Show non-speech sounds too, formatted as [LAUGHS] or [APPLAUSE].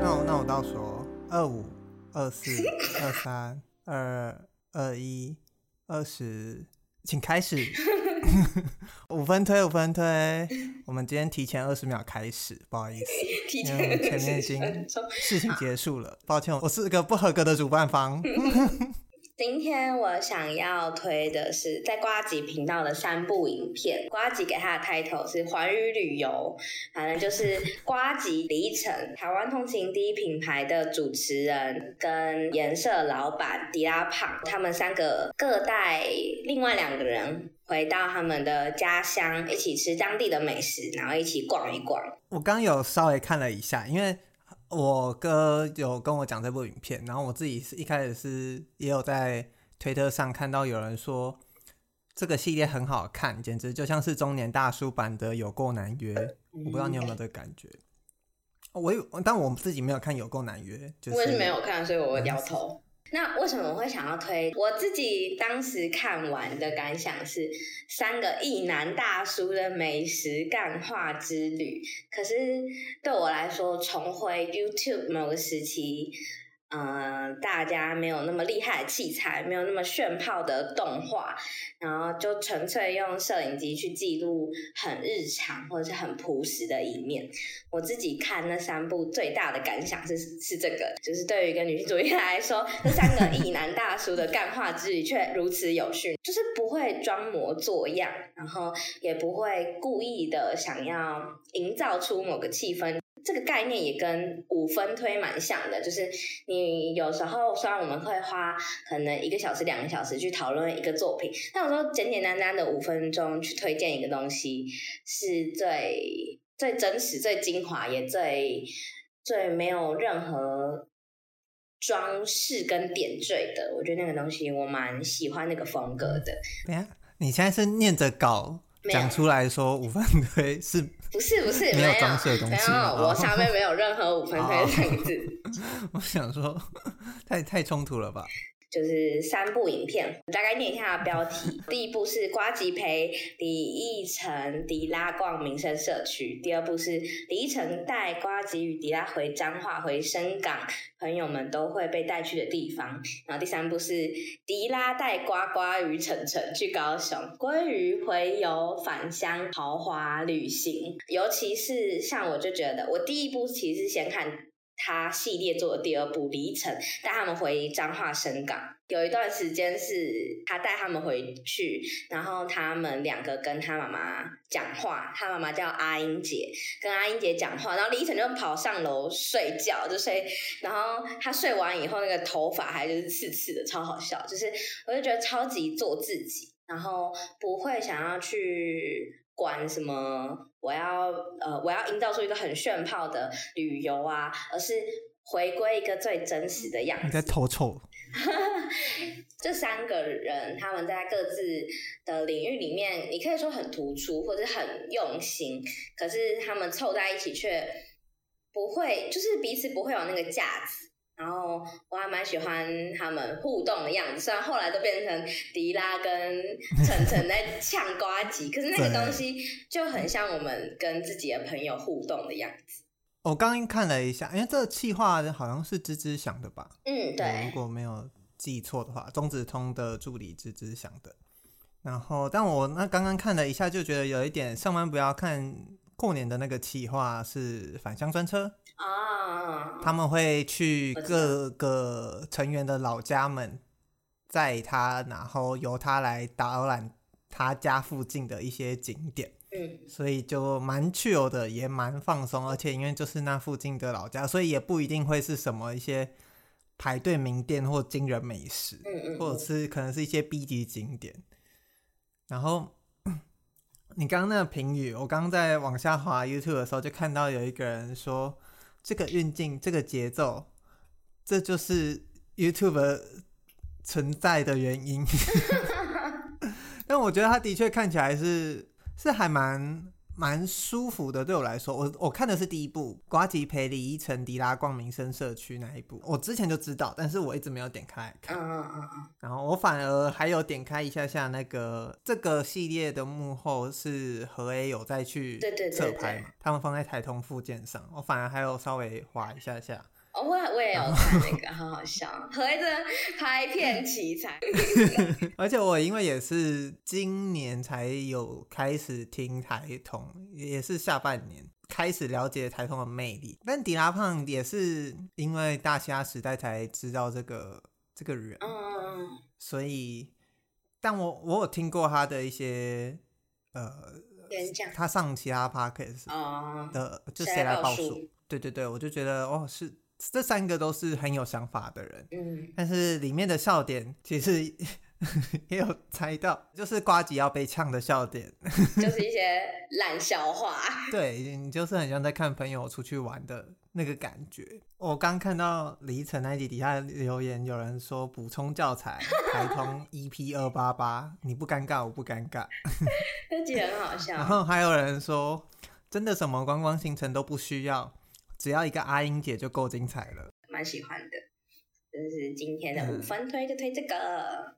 那我那我倒数二五二四二三二二一二十，请开始。[LAUGHS] 五分推五分推，我们今天提前二十秒开始，不好意思，[LAUGHS] 因为前面已经事情结束了，抱歉，我是个不合格的主办方。今天我想要推的是在瓜吉频道的三部影片，瓜吉给他的 title 是环宇旅游，反正就是 [LAUGHS] 瓜吉李依晨，台湾通勤第一品牌的主持人跟颜色老板迪拉胖，他们三个各带另外两个人回到他们的家乡，一起吃当地的美食，然后一起逛一逛。我刚有稍微看了一下，因为。我哥有跟我讲这部影片，然后我自己是一开始是也有在推特上看到有人说这个系列很好看，简直就像是中年大叔版的《有够难约》，我不知道你有没有这个感觉。我有，但我自己没有看《有够难约》，就是，我也是没有看，所以我会摇头。那为什么我会想要推？我自己当时看完的感想是三个意男大叔的美食干话之旅。可是对我来说，重回 YouTube 某个时期。呃，大家没有那么厉害的器材，没有那么炫炮的动画，然后就纯粹用摄影机去记录很日常或者是很朴实的一面。我自己看那三部最大的感想是是这个，就是对于一个女性主义来说，这三个异男大叔的干话之旅却如此有趣，就是不会装模作样，然后也不会故意的想要营造出某个气氛。这个概念也跟五分推蛮像的，就是你有时候虽然我们会花可能一个小时、两个小时去讨论一个作品，但有时候简简单单的五分钟去推荐一个东西，是最最真实、最精华，也最最没有任何装饰跟点缀的。我觉得那个东西我蛮喜欢那个风格的。对呀，你现在是念着稿讲出来说五分推是？不是不是没有装饰的东西，没有，我上面没有任何五分推三个字。[LAUGHS] 我想说，[LAUGHS] 太太冲突了吧？就是三部影片，大概念一下标题。第一部是瓜吉陪李依晨、迪拉逛民生社区；第二部是李依晨带瓜吉与迪拉回彰化、回深港，朋友们都会被带去的地方；然后第三部是迪拉带呱呱与晨晨去高雄，鲑鱼回游返乡豪华旅行。尤其是像我就觉得，我第一部其实先看。他系列做的第二部《离城》，带他们回彰化深港。有一段时间是他带他们回去，然后他们两个跟他妈妈讲话。他妈妈叫阿英姐，跟阿英姐讲话。然后离城就跑上楼睡觉，就睡。然后他睡完以后，那个头发还就是刺刺的，超好笑。就是我就觉得超级做自己，然后不会想要去。管什么？我要呃，我要营造出一个很炫炮的旅游啊，而是回归一个最真实的样子。你在偷臭？[LAUGHS] 这三个人他们在各自的领域里面，你可以说很突出或者很用心，可是他们凑在一起却不会，就是彼此不会有那个架子。然后我还蛮喜欢他们互动的样子，虽然后来都变成迪拉跟晨晨在 [LAUGHS] 呛瓜吉，可是那个东西就很像我们跟自己的朋友互动的样子。我刚刚看了一下，因为这个企划好像是芝芝想的吧？嗯，对。如果没有记错的话，中子通的助理芝芝想的。然后，但我那刚刚看了一下，就觉得有一点上班不要看过年的那个企划是返乡专车。啊，他们会去各个成员的老家们载他，然后由他来导览他家附近的一些景点。嗯，所以就蛮 chill 的，也蛮放松，而且因为就是那附近的老家，所以也不一定会是什么一些排队名店或惊人美食，嗯嗯，或者是可能是一些 B 级景点。然后 [CLEARS THROAT] 你刚刚那个评语，我刚刚在往下滑 YouTube 的时候，就看到有一个人说。这个运镜，这个节奏，这就是 YouTube 存在的原因。[LAUGHS] 但我觉得他的确看起来是是还蛮蛮舒服的。对我来说，我我看的是第一部，瓜吉陪李依晨、迪拉逛民生社区那一部，我之前就知道，但是我一直没有点开来看。嗯嗯嗯。然后我反而还有点开一下下那个这个系列的幕后是何 A 有再去侧拍嘛，他们放在台通附件上，我反而还有稍微划一下下。哦，我我也有看那个，好好笑，和 A 的拍片奇才。[LAUGHS] 而且我因为也是今年才有开始听台通，也是下半年开始了解台通的魅力。但迪拉胖也是因为大虾时代才知道这个这个人，嗯，所以，但我我有听过他的一些呃演讲，他上其他 podcast 的，就谁来报数？对对对，我就觉得哦是。这三个都是很有想法的人，嗯，但是里面的笑点其实 [LAUGHS] 也有猜到，就是瓜吉要被呛的笑点，[LAUGHS] 就是一些烂笑话。[LAUGHS] 对，你就是很像在看朋友出去玩的那个感觉。我刚看到李依晨那集底下留言，有人说补充教材，台通 EP 二八八，你不尴尬，我不尴尬，那集很好笑。然后还有人说，真的什么观光行程都不需要。只要一个阿英姐就够精彩了，蛮喜欢的。就是今天的五分推就推这个。